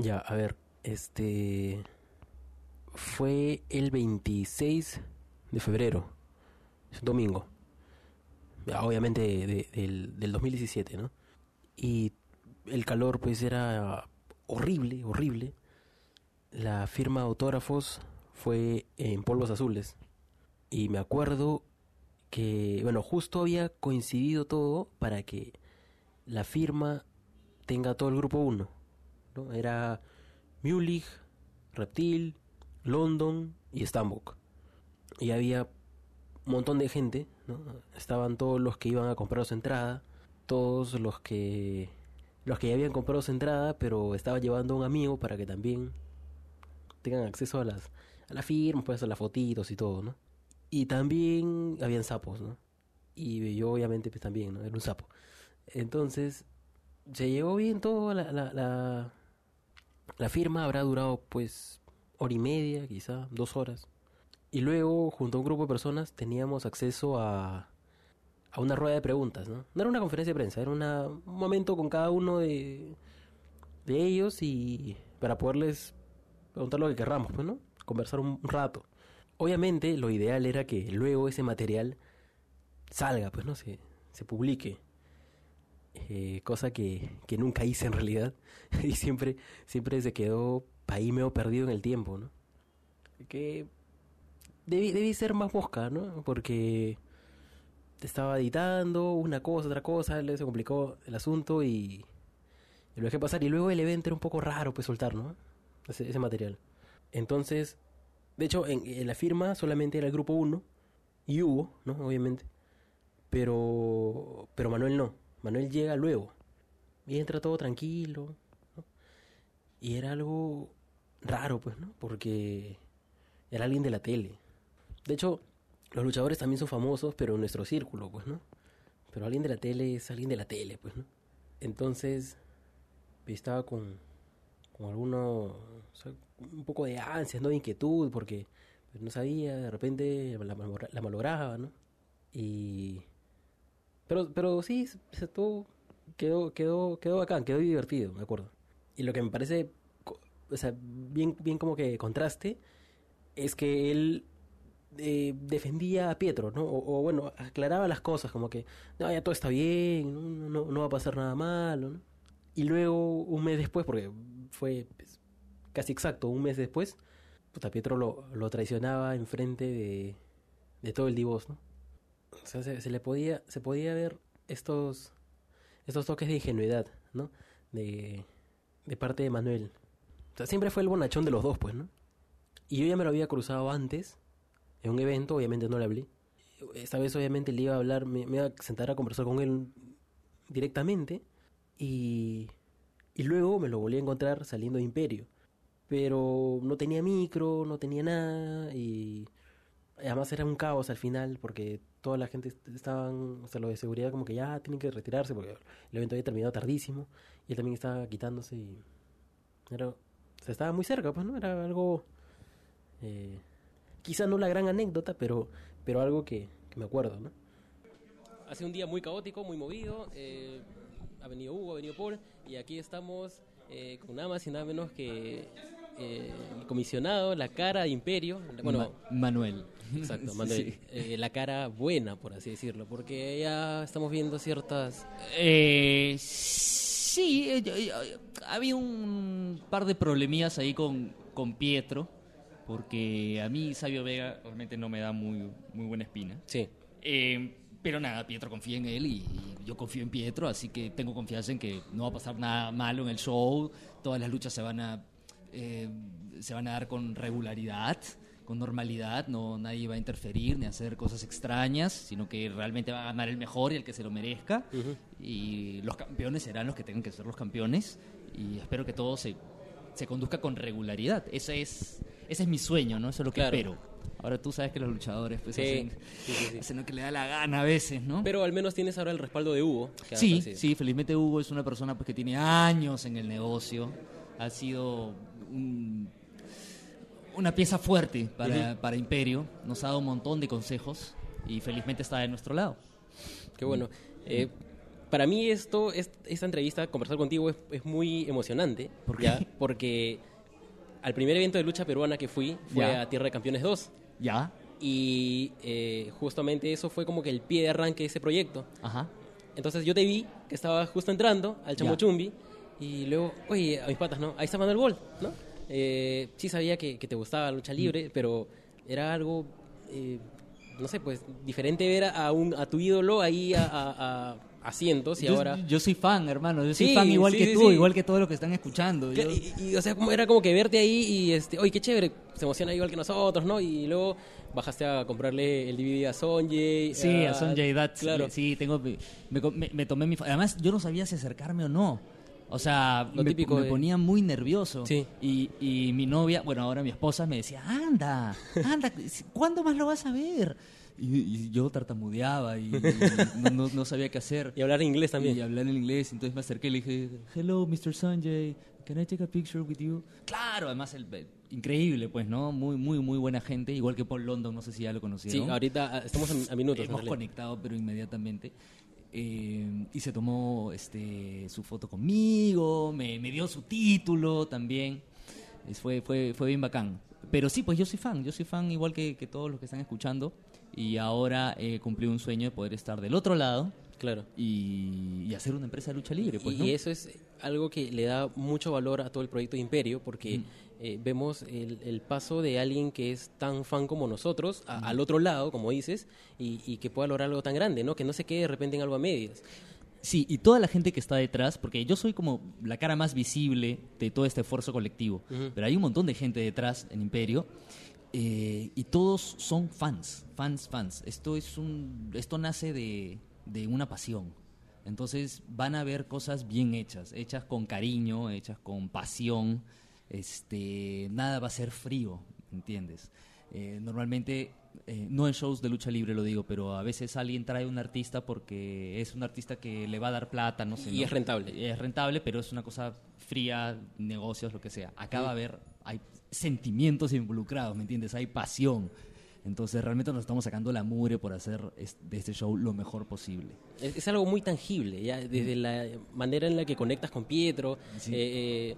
Ya, a ver, este fue el 26 de febrero, domingo, obviamente de- del, del 2017, ¿no? Y el calor pues era horrible, horrible. La firma de autógrafos fue en polvos azules. Y me acuerdo que, bueno, justo había coincidido todo para que la firma tenga todo el grupo 1. Era Mulich, Reptil, London y Stambuk. Y había un montón de gente, ¿no? Estaban todos los que iban a comprar su entrada, todos los que los que ya habían comprado su entrada, pero estaban llevando a un amigo para que también tengan acceso a las a la firma, pues a las fotitos y todo, ¿no? Y también habían sapos, ¿no? Y yo obviamente pues también, ¿no? Era un sapo. Entonces, se llevó bien todo, la, la firma habrá durado pues hora y media, quizá, dos horas. Y luego, junto a un grupo de personas, teníamos acceso a, a una rueda de preguntas, ¿no? No era una conferencia de prensa, era una- un momento con cada uno de, de ellos y para poderles preguntar lo que querramos, pues, ¿no? Conversar un, un rato. Obviamente, lo ideal era que luego ese material salga, pues, ¿no? Se, se publique. Eh, cosa que, que nunca hice en realidad. y siempre, siempre se quedó ahí medio perdido en el tiempo, ¿no? Que debí, debí ser más mosca, ¿no? Porque estaba editando una cosa, otra cosa, se complicó el asunto y, y lo dejé pasar. Y luego el evento era un poco raro, pues soltar, ¿no? Ese, material. Entonces, de hecho, en, la firma solamente era el grupo 1 y Hugo, ¿no? Obviamente. Pero, pero Manuel no. Manuel llega luego. Y entra todo tranquilo. Y era algo raro, pues, ¿no? Porque era alguien de la tele. De hecho, los luchadores también son famosos, pero en nuestro círculo, pues, ¿no? Pero alguien de la tele es alguien de la tele, pues, ¿no? Entonces, estaba con, con alguno, un poco de ansias, ¿no? De inquietud, porque pues, no sabía, de repente la, la malograba, ¿no? Y... Pero, pero sí, se todo quedó, quedó, quedó bacán, quedó divertido, me acuerdo. Y lo que me parece, o sea, bien, bien como que contraste, es que él eh, defendía a Pietro, ¿no? O, o, bueno, aclaraba las cosas, como que, no, ya todo está bien, no, no, no va a pasar nada malo, ¿no? Y luego, un mes después, porque fue pues, casi exacto, un mes después, puta, Pietro lo, lo traicionaba enfrente de, de todo el divos, ¿no? Se le podía, se podía ver estos, estos toques de ingenuidad, ¿no? De, de parte de Manuel. O sea, siempre fue el bonachón de los dos, pues, ¿no? Y yo ya me lo había cruzado antes, en un evento, obviamente no le hablé. Esta vez, obviamente, le iba a hablar, me, me iba a sentar a conversar con él directamente. Y, y luego me lo volví a encontrar saliendo de Imperio. Pero no tenía micro, no tenía nada. Y además era un caos al final, porque toda la gente est- estaban, o sea, los de seguridad, como que ya tienen que retirarse, porque el evento había terminado tardísimo. Y él también estaba quitándose. Y era, estaba muy cerca, pues, ¿no? Era algo. Eh, quizá no la gran anécdota, pero, pero algo que, que me acuerdo, ¿no? Ha sido un día muy caótico, muy movido. eh, ha venido Hugo, ha venido Paul, y aquí estamos eh, con nada más y nada menos que eh, el comisionado, la cara de Imperio. Bueno, Ma- Manuel. exacto, Manuel. Sí. eh, la cara buena, por así decirlo, porque ya estamos viendo ciertas. Eh, sí, eh, había un par de problemillas ahí con, con Pietro, porque a mí Sabio Vega realmente no me da muy, muy buena espina. Sí, Eh, pero nada, Pietro confía en él y yo confío en Pietro, así que tengo confianza en que no va a pasar nada malo en el show, todas las luchas se van a, eh, se van a dar con regularidad, con normalidad, no nadie va a interferir ni a hacer cosas extrañas, sino que realmente va a ganar el mejor y el que se lo merezca, y los campeones serán los que tengan que ser los campeones, y espero que todo se, se conduzca con regularidad, ese es, ese es mi sueño, ¿no? Eso es lo que Claro. espero. Ahora tú sabes que los luchadores pues Sí, hacen, sí, sí, hacen lo que le da la gana a veces, ¿no? pero al menos tienes ahora el respaldo de Hugo. sí, sí, felizmente Hugo es una persona pues, que tiene años en el negocio, ha sido un- una pieza fuerte para, para Imperio, nos ha dado un montón de consejos y felizmente está de nuestro lado. Qué bueno. Eh, para mí esto, es- esta entrevista, conversar contigo es, es muy emocionante. ¿Por qué? ¿ya? Porque al primer evento de lucha peruana que fui fue Ya. a Tierra de Campeones 2. ¿Ya? Y eh, justamente eso fue como que el pie de arranque de ese proyecto. Ajá. Entonces yo te vi que estaba justo entrando al Ya. Y luego, oye, a mis patas, ¿no? Ahí está Manuel Gol, ¿no? Eh, sí sabía que, que te gustaba la lucha libre, Mm. pero era algo, eh, no sé, pues diferente ver a, un, a tu ídolo ahí a, a- a- a cientos y yo, ahora... yo soy fan, hermano. Yo soy Sí, fan igual sí, que sí, tú, igual que todos los que están escuchando. Yo- Y, y, o sea, como, era como que verte ahí y, este, oye, qué chévere, se emociona igual que nosotros, ¿no? Y luego bajaste a comprarle el DVD a Sonjay. Sí, a Sonjay Dutt. Claro. Sí, tengo, me, me- me tomé mi... Además, yo no sabía si acercarme o no. O sea, Lo me, típico me de- ponía muy nervioso. Sí. Y, y mi novia, bueno, ahora mi esposa me decía, anda, anda, ¿cuándo más lo vas a ver? Y, y yo tartamudeaba y, no, no- no sabía qué hacer. Y hablar inglés también. Y hablar en inglés. Entonces me acerqué y le dije, hello, Mr. Sanjay, can I take a picture with you? Claro, además, el, el- increíble, pues, ¿no? Muy, muy, muy buena gente. Igual que Paul London, no sé si ya lo Sí, conocieron. ahorita ah, estamos a, a minutos. en Hemos conectado, pero inmediatamente. Eh, y se tomó este, su foto conmigo, me, me dio su título también. Es- fue, fue, fue bien bacán. Pero sí, pues yo soy fan, yo soy fan igual que, que todos los que están escuchando. Y ahora he cumplido un sueño de poder estar del otro lado Claro. y, y hacer una empresa de lucha libre. Pues, ¿no? y eso es algo que le da mucho valor a todo el proyecto de Imperio, porque eh, vemos el, el paso de alguien que es tan fan como nosotros, a- al otro lado, como dices, y, y que pueda lograr algo tan grande, ¿no? Que no se quede de repente en algo a medias. Sí, y toda la gente que está detrás, porque yo soy como la cara más visible de todo este esfuerzo colectivo, pero hay un montón de gente detrás en Imperio eh, y todos son fans, fans, fans. Esto es un, esto nace de, de una pasión. Entonces van a ver cosas bien hechas, hechas con cariño, hechas con pasión. Este, nada va a ser frío, ¿entiendes? Eh, normalmente, eh, no en shows de lucha libre lo digo, pero a veces alguien trae un artista porque es un artista que le va a dar plata, no sé. Y ¿no? es rentable. Es rentable, pero es una cosa fría, negocios, lo que sea. Acá va a haber, hay sentimientos involucrados, ¿me entiendes? Hay pasión. Entonces realmente nos estamos sacando la mugre por hacer es- de este show lo mejor posible. Es, es algo muy tangible, ya desde la manera en la que conectas con Pietro. Sí. eh, eh,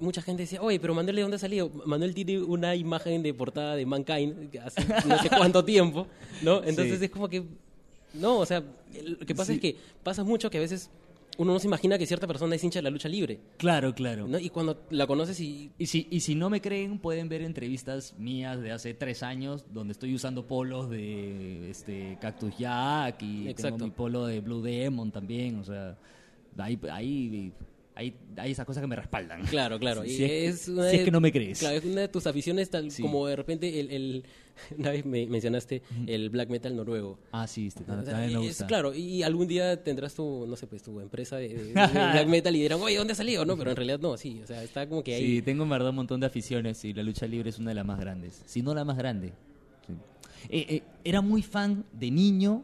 mucha gente decía, oye, pero Manuel, ¿de dónde ha salido? Manuel tiene una imagen de portada de Mankind hace no sé cuánto tiempo, ¿no? Entonces Sí. es como que, no, o sea, lo que pasa Sí. es que pasa mucho que a veces uno no se imagina que cierta persona es hincha de la lucha libre, Claro, claro. ¿no? Y cuando la conoces y... Y si, y si no me creen, pueden ver entrevistas mías de hace tres años donde estoy usando polos de este Cactus Jack y Exacto. tengo mi polo de Blue Demon también. O sea, ahí, ahí, ahí, hay esas cosas que me respaldan. Claro, claro. Si, y es, una si es de- que no me crees. Claro, es una de tus aficiones, tal Sí. como de repente el, el- Una vez me mencionaste el black metal noruego. Ah, sí, este, O sea, también me es- claro, y algún día tendrás tu, no sé, pues tu empresa de, de- de black metal y dirán, oye, ¿dónde ha salido? No, pero en realidad no, sí, o sea, está como que ahí. Sí, tengo en verdad un montón de aficiones y la lucha libre es una de las más grandes, si no la más grande. Sí. Eh, eh, era muy fan de niño,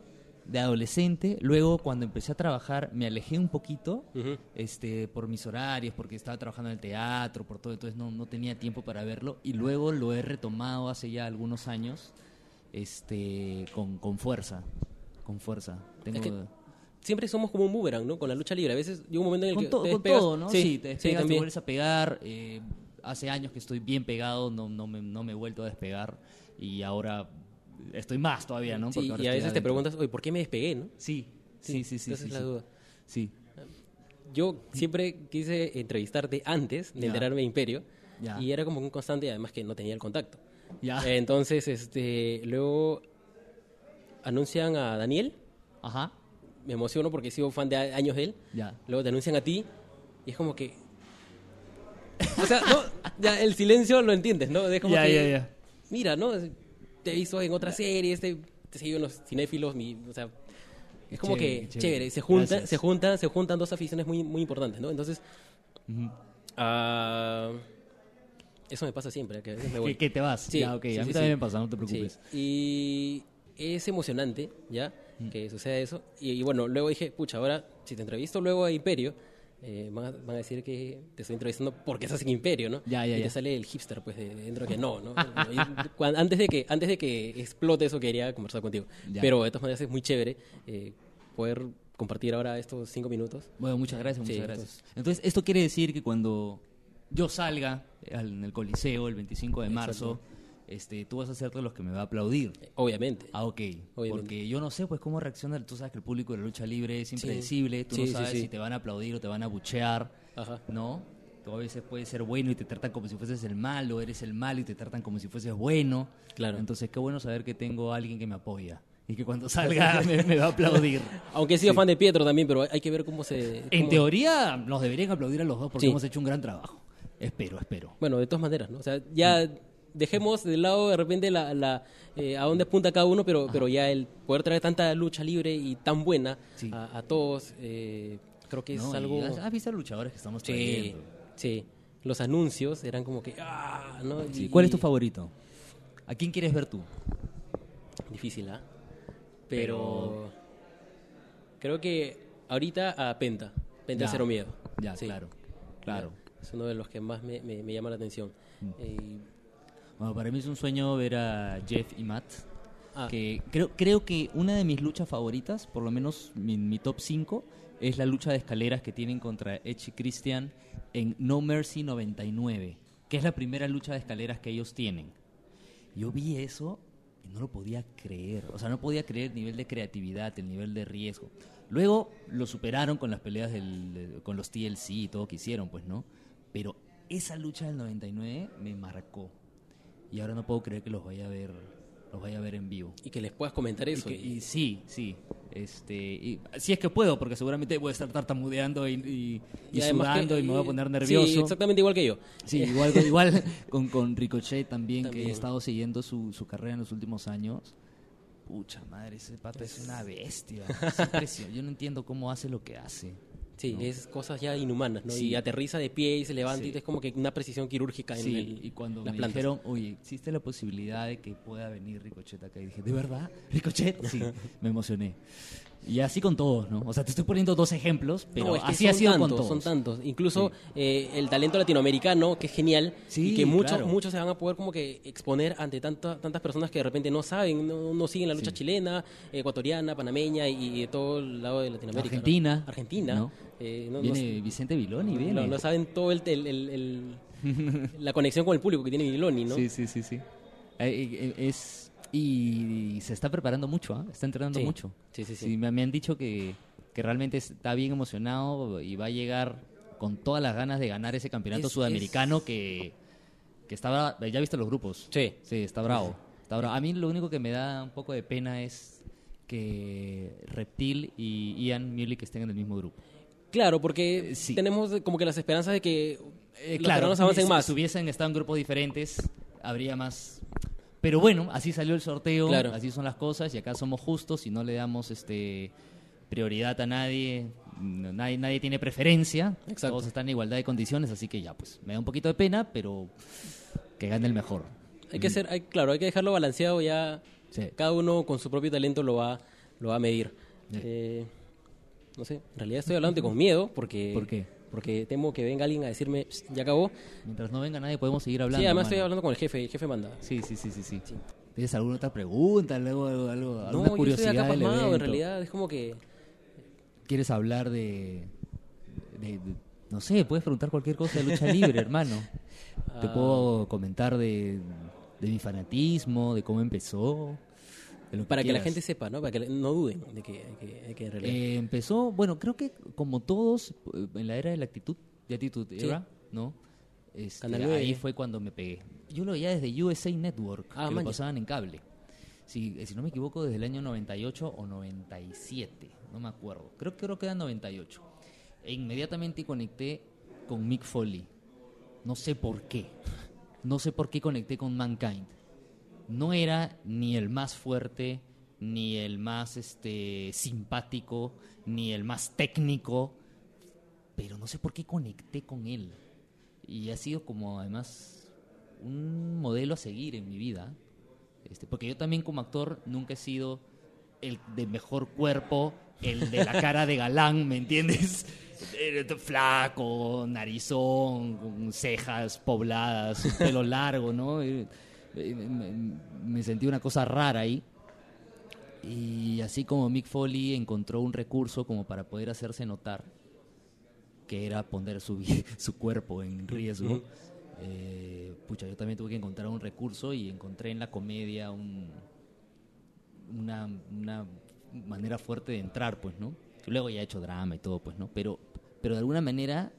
de adolescente, luego cuando empecé a trabajar me alejé un poquito este, por mis horarios, porque estaba trabajando en el teatro, por todo, entonces no, no tenía tiempo para verlo y luego lo he retomado hace ya algunos años este, con, con fuerza, con fuerza. Tengo, Es que Siempre somos como un boomerang, ¿no? Con la lucha libre. A veces llega un momento en el con, que to- te con todo, ¿no? Sí, te despegas, te vuelves a pegar. eh, hace años que estoy bien pegado, no, no, me, no me he vuelto a despegar y ahora estoy más todavía, ¿no? Sí, y a veces te preguntas, oye, ¿por qué me despegué, no? Sí, sí, sí, sí. esa sí, es la sí. duda. Sí, Yo siempre quise entrevistarte antes de enterarme de Imperio Ya. y era como un constante, además que no tenía el contacto. ya. Entonces, este, luego anuncian a Daniel, Ajá, me emociono porque he sido fan de años de él. ya. Luego te anuncian a ti y es como que. O sea, no, ya el silencio lo entiendes, ¿no? Es como Ya, que. ya, ya. Mira, ¿no? Te he visto en otras series, te, te seguido en los cinéfilos, mi, o sea. Es como Chévere, que chévere. chévere, se juntan, se juntan, se juntan dos aficiones muy, muy importantes, ¿no? Entonces, Ujú. ah, eso me pasa siempre, que a veces me voy. Que, que te vas. Sí, ya, ok. sí, a mí sí, también me pasa, no te preocupes. Y es emocionante, ¿ya? Que suceda eso. Y, y bueno, luego dije, pucha, ahora si te entrevisto luego a Imperio, eh, van, a, van a decir que te estoy entrevistando porque estás en Imperio, ¿no? Ya, ya, y ya. sale el hipster, pues, de, de dentro que no, ¿no? Antes, de que, antes de que explote eso, quería conversar contigo. Pero de todas maneras es muy chévere eh, poder compartir ahora estos cinco minutos. Bueno, muchas gracias, muchas Sí, gracias. Entonces, esto quiere decir que cuando yo salga al- en el Coliseo el 25 de marzo, este, tú vas a ser de los que me va a aplaudir. Obviamente. Ah, ok. Obviamente. Porque yo no sé pues cómo reacciona. Tú sabes que el público de la lucha libre es impredecible. Tú Sí, no sabes sí. si te van a aplaudir o te van a buchear. Ajá. ¿No? Tú a veces puedes ser bueno y te tratan como si fueses el malo. Eres el malo y te tratan como si fueses bueno. Claro. Entonces, qué bueno saber que tengo a alguien que me apoya. Y que cuando salga me, me va a aplaudir. Aunque he sido fan de Pietro también, pero hay que ver cómo se... En teoría, nos deberían aplaudir a los dos porque Sí. hemos hecho un gran trabajo. Espero, espero. Bueno, de todas maneras, ¿no? O sea, ya dejemos de lado de repente la, la, eh, a dónde apunta cada uno, pero, pero ya el poder traer tanta lucha libre y tan buena Sí. a, a todos, eh, creo que es algo... ¿Has, has visto luchadores que estamos Sí, trayendo? sí. Los anuncios eran como que... ¡Ah! ¿no? Sí. Y- ¿Cuál es tu favorito? ¿A quién quieres ver tú? Difícil, ¿ah? Pero... Creo que ahorita a Penta. Penta Ya. Cero Miedo. Ya, claro. Claro. Es uno de los que más me, me- me llama la atención. Mm. Eh, Bueno, para mí es un sueño ver a Jeff y Matt. ah, Que creo, creo que una de mis luchas favoritas, por lo menos mi, mi top 5, es la lucha de escaleras que tienen contra Edge y Christian en No Mercy 99, que es la primera lucha de escaleras que ellos tienen. Yo vi eso y no lo podía creer. O sea, no podía creer el nivel de creatividad, el nivel de riesgo. Luego lo superaron con las peleas del- de- con los TLC y todo que hicieron, pues, ¿no? Pero esa lucha del 99 me marcó. Y ahora no puedo creer que los vaya a ver, los vaya a ver en vivo. y que les puedas comentar Y, eso. que- y- sí, sí. Este, y, si es que puedo, porque seguramente voy a estar tartamudeando y, y, que- sudando y me voy a poner Sí, nervioso. exactamente igual que yo. Sí, igual, igual con, con Ricochet también, que he estado siguiendo su, su carrera en los últimos años. Pucha madre, ese pata es una bestia. Es. Yo no entiendo cómo hace lo que hace. Sí, es cosas ya inhumanas, ¿no? Sí. Y aterriza de pie y se levanta Sí. y es como que una precisión quirúrgica en Sí, el- y cuando las me plantas. dijeron, oye, existe la posibilidad de que pueda venir Ricochet acá, y dije, ¿de verdad? ¿Ricochet? Sí, me emocioné. Y así con todos, ¿no? O sea, te estoy poniendo dos ejemplos, pero No, es que así ha sido tantos, con todos. Son tantos. Incluso eh, el talento latinoamericano, que es genial, Sí, y que muchos claro. muchos se van a poder como que exponer ante tanta- tantas personas que de repente no saben, no, no siguen la lucha Sí. chilena, ecuatoriana, panameña y, de todo el lado de Latinoamérica. ¿no? Argentina. Argentina. ¿no? eh, Viene Vicente Viloni, viene. no, saben todo el, el- el- el- la conexión con el público que tiene Miloni, ¿no? Sí, sí, sí, sí. Eh, eh, es y se está preparando mucho, ¿ah? está entrenando Sí. mucho. Sí, sí, sí. me, me han dicho que, que realmente está bien emocionado y va a llegar con todas las ganas de ganar ese campeonato Es- sudamericano que, que está. Ya viste los grupos. Sí. Sí, está bravo. Está bravo. A mí lo único que me da un poco de pena es que Reptil y Ian Muley estén en el mismo grupo. Claro, porque sí. tenemos como que las esperanzas de que Eh, los claro, avancen si, más. Si hubiesen estado en grupos diferentes, habría más. Pero bueno, así salió el sorteo, Claro. así son las cosas, y acá somos justos y no le damos este prioridad a nadie, nadie, nadie tiene preferencia, Exacto. todos están en igualdad de condiciones, así que ya, pues me da un poquito de pena, pero que gane el mejor. Hay que ser, hay- claro, hay que dejarlo balanceado ya. Sí. Cada uno con su propio talento lo va, lo va a medir. Sí. Eh, no sé, en realidad estoy hablando con miedo porque... ¿Por qué? Porque temo que venga alguien a decirme, "Psst, ya acabó. Mientras no venga nadie podemos seguir hablando. sí, además mano. estoy hablando con el jefe, el jefe manda. Sí, sí, sí, sí, sí. ¿Tienes alguna otra pregunta, algo, algo, algo No, alguna yo estoy curiosidad acá del pasmado, en evento? realidad es como que... ¿Quieres hablar de, de- de- No sé, puedes preguntar cualquier cosa de lucha libre, hermano. Te Ah. puedo comentar de, de mi fanatismo, de cómo empezó. De Para que la gente sepa, ¿no? Para que no duden de que, de que, de que en realidad... Eh, empezó, bueno, creo que como todos, eh, en la era de la actitud, de actitud Sí. era, ¿no? Este, ahí fue cuando me pegué. Yo lo veía desde USA Network, Ah, que lo pasaban en cable. Si, eh, si no me equivoco, desde el año 98 o 97, no me acuerdo. Creo, creo que era 98. E inmediatamente conecté con Mick Foley. No sé por qué. No sé por qué conecté con Mankind. No era ni el más fuerte, ni el más este, simpático, ni el más técnico, pero no sé por qué conecté con él. Y ha sido como además un modelo a seguir en mi vida. Este, porque yo también como actor nunca he sido el de mejor cuerpo, el de la cara de galán, ¿me entiendes? Eh, Flaco, narizón, con cejas pobladas, pelo largo, ¿no? Eh, Me, me sentí una cosa rara ahí. Y así como Mick Foley encontró un recurso como para poder hacerse notar, que era poner su, su cuerpo en riesgo, eh, pucha, yo también tuve que encontrar un recurso y encontré en la comedia un, una, una manera fuerte de entrar, pues, ¿no? Luego ya he hecho drama y todo, pues, ¿no? Pero, pero de alguna manera,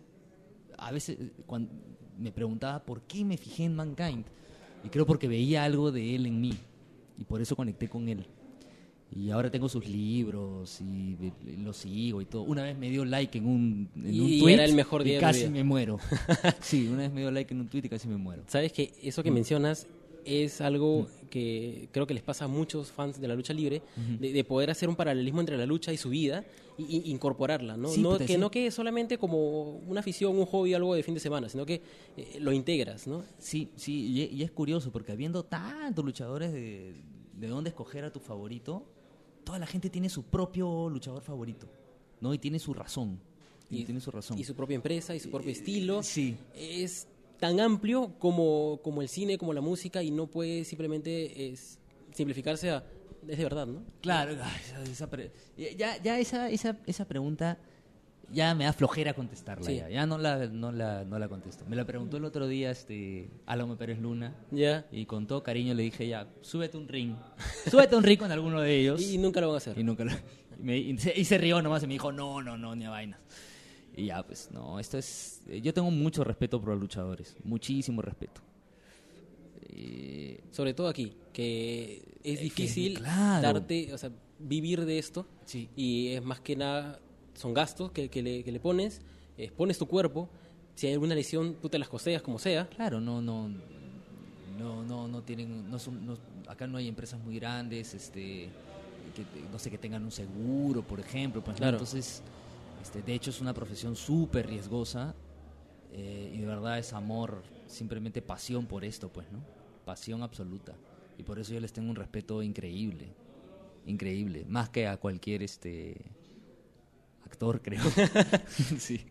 a veces cuando me preguntaba por qué me fijé en Mankind. Y creo porque veía algo de él en mí. Y por eso conecté con él. Y ahora tengo sus libros y lo sigo y todo. Una vez me dio like en un, en Y un tweet era el mejor día y casi me muero. sí, una vez me dio like en un tweet y casi me muero. Sabes que eso Mm. que mencionas es algo que creo que les pasa a muchos fans de la lucha libre, de, de poder hacer un paralelismo entre la lucha y su vida y incorporarla, ¿no? Sí, no que sí. no quede solamente como una afición, un hobby, algo de fin de semana, sino que eh, lo integras, ¿no? Sí, sí, y, y es curioso porque habiendo tantos luchadores de, de dónde escoger a tu favorito, toda la gente tiene su propio luchador favorito, ¿no? Y tiene su razón. Y, tiene su razón. Y su propia empresa y su propio estilo. sí. Es tan amplio como, como el cine, como la música, y no puede simplemente es, simplificarse a es de verdad, ¿no? Claro, esa- pre- ya, ya esa, esa, esa pregunta ya me da flojera contestarla. Sí. Ya, ya no, la, no, la, no la contesto. Me la preguntó el otro día este Álvaro Pérez Luna Ya. y con todo cariño le dije ya, súbete un ring. súbete un ring con alguno de ellos. Y nunca lo van a hacer. Y nunca lo- y, me- y se, y se rió nomás y me dijo, no, no, no, ni a vainas. Y ya, pues, no, esto es... eh, Yo tengo mucho respeto por los luchadores, muchísimo respeto. Eh, Sobre todo aquí, que es que, difícil claro. darte, o sea, vivir de esto. Sí. Y es más que nada, son gastos que, que le, que le pones, eh, pones tu cuerpo. Si hay alguna lesión, tú te las costeas como sea. claro, no, no, no, no, no tienen, no son, no- acá no hay empresas muy grandes, este, que, no sé, que tengan un seguro, por ejemplo, pues. Claro. entonces, este, de hecho es una profesión súper riesgosa eh, y de verdad es amor, simplemente pasión por esto, pues, ¿no? Pasión absoluta y por eso yo les tengo un respeto increíble, increíble, más que a cualquier, este, actor, creo. sí.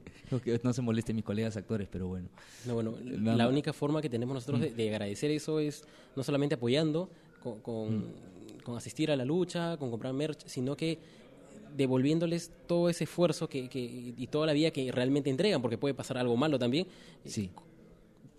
Que no se molesten mis colegas actores, pero bueno. No, bueno, Nada la única forma que tenemos nosotros de, de agradecer eso es no solamente apoyando, con, con, con asistir a la lucha, con comprar merch, sino que devolviéndoles todo ese esfuerzo que, que, y toda la vida que realmente entregan, porque puede pasar algo malo también, Sí.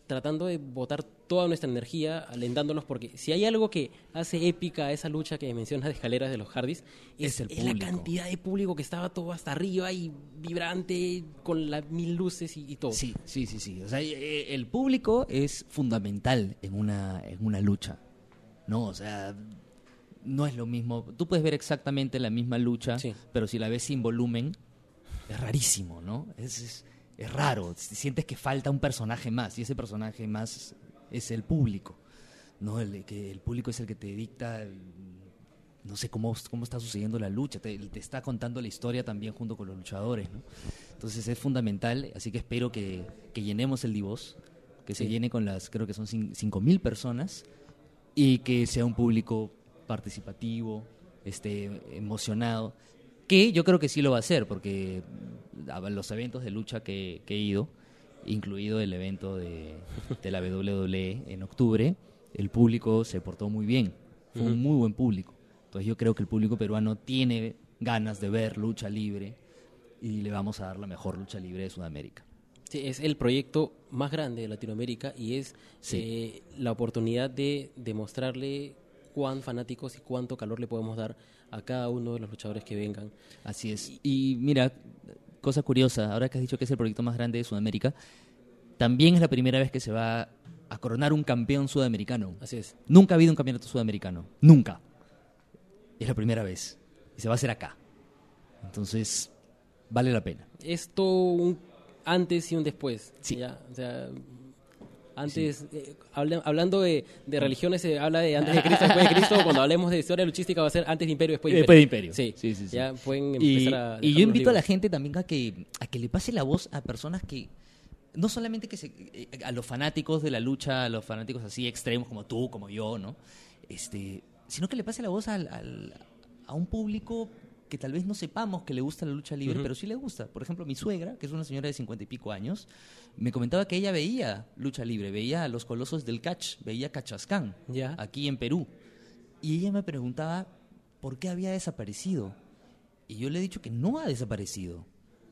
tratando de botar toda nuestra energía, alentándolos, porque si hay algo que hace épica esa lucha que mencionas de escaleras de los Hardys, Es el la público. cantidad de público que estaba todo hasta arriba y vibrante, con las mil luces y, y todo. Sí, sí, sí, sí. O sea, eh, el público es fundamental en una, en una lucha. No, o sea, no es lo mismo. Tú puedes ver exactamente la misma lucha, Sí. pero si la ves sin volumen, es rarísimo, ¿no? Es, es, es raro. Sientes que falta un personaje más y ese personaje más es el público. ¿no? El, que el público es el que te dicta no sé cómo, cómo está sucediendo la lucha, te, te está contando la historia también junto con los luchadores, ¿no? Entonces es fundamental, así que espero que, que llenemos el Divos, que se llene con las, creo que son cin- 5.000 personas, y que sea un público participativo, este, emocionado, que yo creo que sí lo va a hacer, porque a los eventos de lucha que, que he ido, incluido el evento de, de la WWE en octubre, el público se portó muy bien, fue un muy buen público. Entonces yo creo que el público peruano tiene ganas de ver lucha libre y le vamos a dar la mejor lucha libre de Sudamérica. Sí, es el proyecto más grande de Latinoamérica y es Sí. eh, la oportunidad de demostrarle cuán fanáticos y cuánto calor le podemos dar a cada uno de los luchadores que vengan. Así es. Y mira, cosa curiosa, ahora que has dicho que es el proyecto más grande de Sudamérica, también es la primera vez que se va a coronar un campeón sudamericano. Así es. Nunca ha habido un campeonato sudamericano. Nunca. Es la primera vez. Y se va a hacer acá. Entonces, vale la pena. Es todo un antes y un después. Sí. Ya, o sea, antes, eh, habla- hablando de, de religiones, se habla de antes de Cristo, después de Cristo. Cuando hablemos de historia luchística, va a ser antes de Imperio, después de Después de Imperio. Imperio. Sí, Sí, sí, sí. Ya pueden Y, empezar a. y yo invito a la gente también a que, a que le pase la voz a personas que, no solamente que se, eh, a los fanáticos de la lucha, a los fanáticos así extremos como tú, como yo, ¿no? Este, sino que le pase la voz al, al- a un público que tal vez no sepamos que le gusta la lucha libre, pero sí le gusta. Por ejemplo, mi suegra, que es una señora de cincuenta y pico años, me comentaba que ella veía lucha libre, veía a los colosos del catch, veía Cachascán, Ya. aquí en Perú. Y ella me preguntaba, por qué había desaparecido. Y yo le he dicho que no ha desaparecido.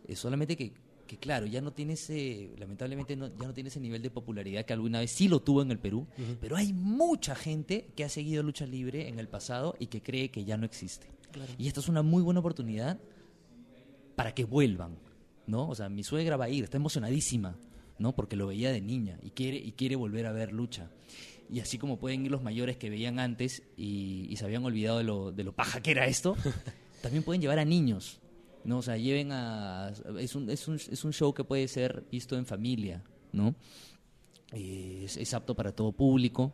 Es solamente que, que claro, ya no tiene ese, lamentablemente no- ya no tiene ese nivel de popularidad que alguna vez sí lo tuvo en el Perú. Pero hay mucha gente que ha seguido lucha libre en el pasado y que cree que ya no existe. Y esta es una muy buena oportunidad para que vuelvan, ¿no? O sea, mi suegra va a ir, está emocionadísima, ¿no? Porque lo veía de niña y quiere, y quiere volver a ver lucha. Y así como pueden ir los mayores que veían antes y, y se habían olvidado de lo, de lo paja que era esto, también pueden llevar a niños, ¿no? O sea, lleven a... Es un, es un, es un show que puede ser visto en familia, ¿no? Eh, Es, es apto para todo público.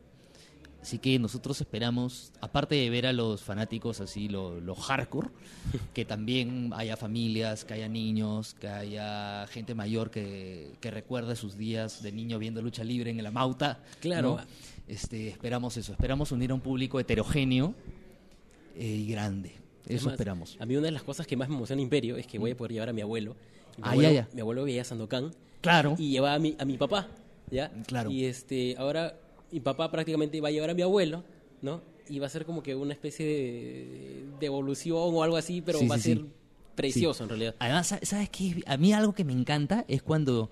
Así que nosotros esperamos, aparte de ver a los fanáticos así, lo, lo hardcore, que también haya familias, que haya niños, que haya gente mayor que, que recuerde sus días de niño viendo lucha libre en la mauta. Claro. ¿no? Este, esperamos eso, esperamos unir a un público heterogéneo eh, y grande. Eso Además, esperamos. A mí una de las cosas que más me emociona Imperio es que voy a poder llevar a mi abuelo. Mi Ah, abuelo, ya, ya. Mi abuelo veía Sandokan Claro. y llevaba a mi, a mi papá, ¿ya? Claro. Y este, ahora mi papá prácticamente va a llevar a mi abuelo, ¿no? Y va a ser como que una especie de, de evolución o algo así, pero Sí, va sí, a ser sí. precioso en realidad. Además, sa- ¿sabes qué? A mí algo que me encanta es cuando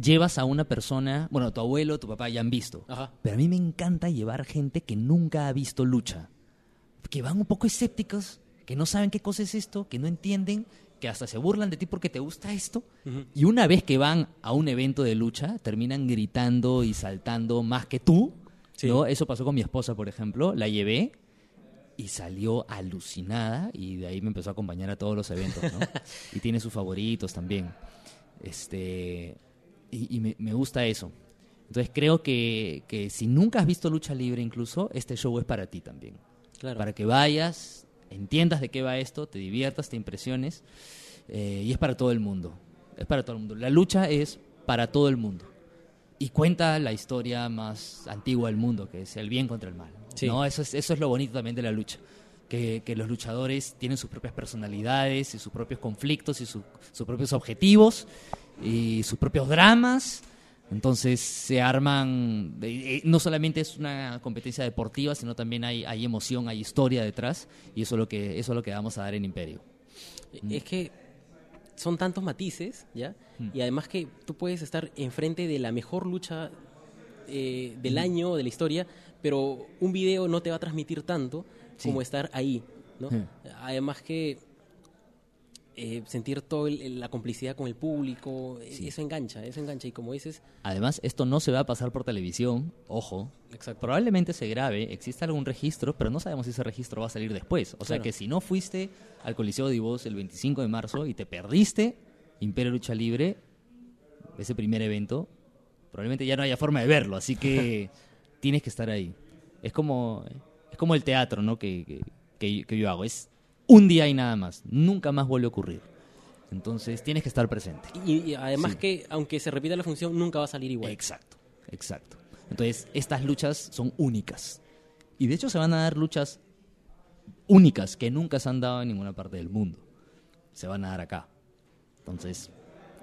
llevas a una persona, bueno, tu abuelo, tu papá ya han visto, Ajá. pero a mí me encanta llevar gente que nunca ha visto lucha, que van un poco escépticos, que no saben qué cosa es esto, que no entienden, que hasta se burlan de ti porque te gusta esto, y una vez que van a un evento de lucha, terminan gritando y saltando más que tú, Sí. ¿no? Eso pasó con mi esposa, por ejemplo, la llevé y salió alucinada y de ahí me empezó a acompañar a todos los eventos, ¿no? y tiene sus favoritos también. Este, y y me, me gusta eso. Entonces creo que, que si nunca has visto lucha libre incluso, este show es para ti también. Claro. Para que vayas, entiendas de qué va esto, te diviertas, te impresiones. eh, y es para todo el mundo. Es para todo el mundo. La lucha es para todo el mundo. Y cuenta la historia más antigua del mundo, que es el bien contra el mal. Sí. ¿no? Eso, es, eso es lo bonito también de la lucha. Que, que los luchadores tienen sus propias personalidades y sus propios conflictos y su- sus propios objetivos y sus propios dramas. Entonces se arman, eh, no solamente es una competencia deportiva, sino también hay, hay emoción, hay historia detrás y eso es lo que, eso es lo que vamos a dar en Imperio. Es que son tantos matices, ¿ya? Y además que tú puedes estar enfrente de la mejor lucha eh, del año, de la historia, pero un video no te va a transmitir tanto Sí. como estar ahí, ¿no? Además que eh, sentir toda la complicidad con el público, eh, eso engancha, eso engancha. Y como dices, Además, esto no se va a pasar por televisión, ojo. Exacto. Probablemente se grabe, existe algún registro, pero no sabemos si ese registro va a salir después. O sea Claro. que si no fuiste al Coliseo de Voz el 25 de marzo y te perdiste Imperio Lucha Libre, ese primer evento, probablemente ya no haya forma de verlo, así que tienes que estar ahí. Es como, es como el teatro, ¿no? Que- que yo hago. Es un día y nada más. Nunca más vuelve a ocurrir. Entonces tienes que estar presente. y, y además Sí. que aunque se repita la función, nunca va a salir igual. Exacto, exacto. Entonces, estas luchas son únicas. Y de hecho se van a dar luchas únicas que nunca se han dado en ninguna parte del mundo. Se van a dar acá. Entonces,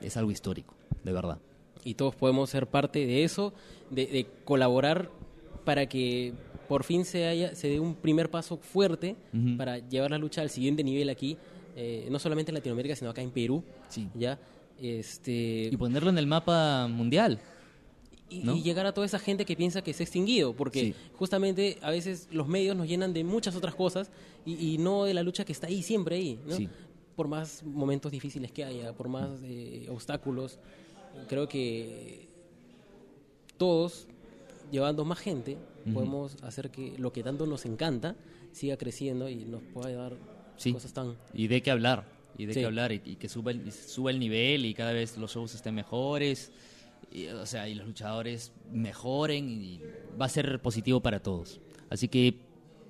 es algo histórico, de verdad. y todos podemos ser parte de eso, de, de colaborar para que por fin se, haya, se dé un primer paso fuerte para llevar la lucha al siguiente nivel aquí, eh, no solamente en Latinoamérica, sino acá en Perú. Sí. ¿ya? Este, Y ponerlo en el mapa mundial. y, ¿no? y llegar a toda esa gente que piensa que se ha extinguido, porque Sí. justamente a veces los medios nos llenan de muchas otras cosas y, y no de la lucha que está ahí, siempre ahí. ¿no? Sí. Por más momentos difíciles que haya, por más eh, obstáculos, creo que todos, llevando más gente, podemos hacer que lo que tanto nos encanta siga creciendo y nos pueda dar Sí. cosas tan... Y de qué hablar. Y de Sí. qué hablar. Y, y que suba el, suba el nivel y cada vez los shows estén mejores. Y, o sea, y los luchadores mejoren. Y va a ser positivo para todos. Así que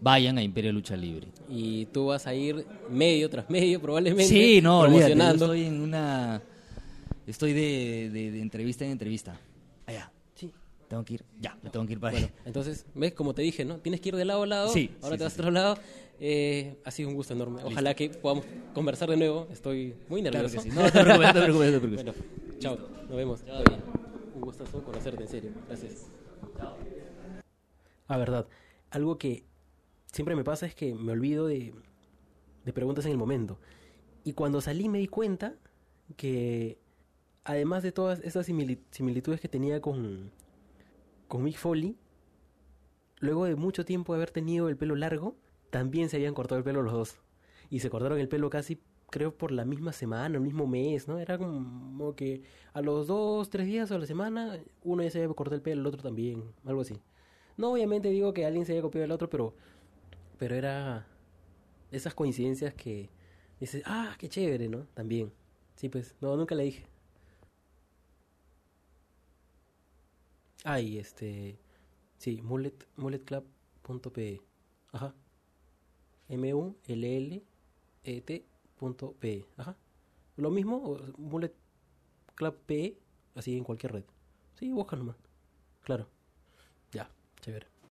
vayan a Imperio Lucha Libre. Y tú vas a ir medio tras medio probablemente Sí, no, olvídate, yo estoy en una... Estoy de, de- de entrevista en entrevista. Tengo que ir. Ya, me tengo que ir para Bueno, allá. entonces, ¿ves? Como te dije, ¿no? Tienes que ir de lado a lado. Sí, Ahora sí, te vas sí, a otro lado. Eh, ha sido un gusto enorme. Ojalá que podamos conversar de nuevo. Estoy muy Claro nervioso. que sí. No, no te preocupes, no te preocupes, no te preocupes. Bueno, chao. Nos vemos. Un gustazo conocerte, en serio. Gracias. Ah, verdad. Algo que siempre me pasa es que me olvido de, de preguntas en el momento. Y cuando salí me di cuenta que además de todas esas simili- similitudes que tenía con, con Mick Foley, luego de mucho tiempo de haber tenido el pelo largo, también se habían cortado el pelo los dos. Y se cortaron el pelo casi, creo, por la misma semana, el mismo mes, ¿no? Era como que a los dos, tres días a la semana, uno ya se había cortado el pelo, el otro también, algo así. No, obviamente digo que alguien se había copiado del otro, pero, pero era esas coincidencias que dices, ah, qué chévere, ¿no? También. Sí, pues, no, nunca le dije. Ah, este, sí, mullet, mulletclub.pe. Ajá. M-U-L-L-E-T punto P. Ajá. Lo mismo, o Mullet Club P, así en cualquier red. Sí, busca nomás. Claro. Ya, chévere.